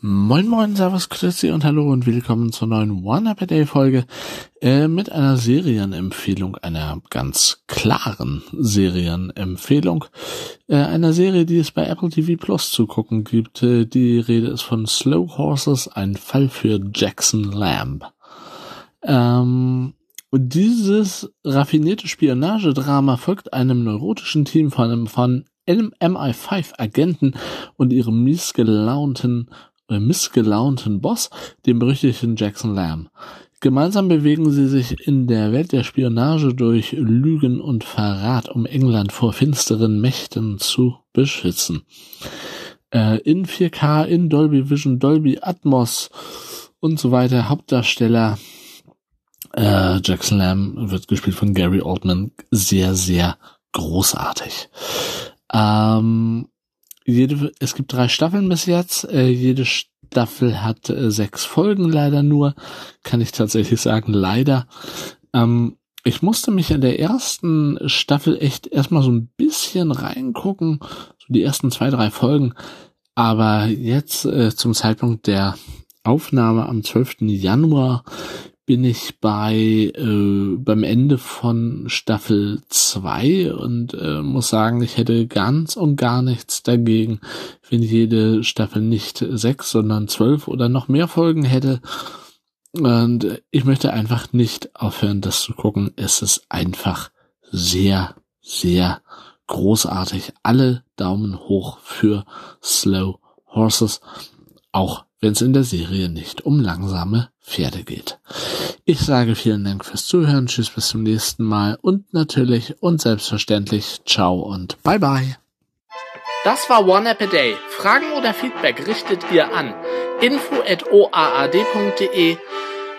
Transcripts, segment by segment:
Moin Moin, Servus, Grüezi und Hallo und willkommen zur neuen One Up a Day Folge äh, mit einer Serienempfehlung, einer ganz klaren Serienempfehlung, äh, einer Serie, die es bei Apple TV Plus zu gucken gibt. Äh, die Rede ist von Slow Horses, ein Fall für Jackson Lamb. Ähm, dieses raffinierte Spionagedrama folgt einem neurotischen Team von von MI5-Agenten und ihrem missgelaunten äh, missgelaunten Boss, dem berüchtigten Jackson Lamb. Gemeinsam bewegen sie sich in der Welt der Spionage durch Lügen und Verrat, um England vor finsteren Mächten zu beschützen. Äh, in 4K, in Dolby Vision, Dolby Atmos und so weiter. Hauptdarsteller äh, Jackson Lamb wird gespielt von Gary Oldman. Sehr, sehr großartig. Ähm, jede, es gibt drei Staffeln bis jetzt. Äh, jede Staffel hat äh, sechs Folgen leider nur. Kann ich tatsächlich sagen, leider. Ähm, ich musste mich in der ersten Staffel echt erstmal so ein bisschen reingucken. So die ersten zwei, drei Folgen. Aber jetzt äh, zum Zeitpunkt der Aufnahme am 12. Januar bin ich bei äh, beim Ende von Staffel 2 und äh, muss sagen, ich hätte ganz und gar nichts dagegen, wenn jede Staffel nicht sechs, sondern zwölf oder noch mehr Folgen hätte. Und ich möchte einfach nicht aufhören, das zu gucken. Es ist einfach sehr, sehr großartig. Alle Daumen hoch für Slow Horses. Auch wenn es in der Serie nicht um langsame Pferde geht. Ich sage vielen Dank fürs Zuhören, tschüss bis zum nächsten Mal und natürlich und selbstverständlich ciao und bye bye. Das war One App a Day. Fragen oder Feedback richtet ihr an info at oaad.de,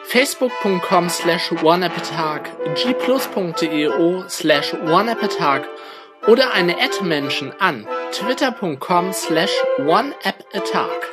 facebook.com slash oneappatag, gplus.eo slash oneappatag oder eine Ad-Menschen an twitter.com slash oneappatag.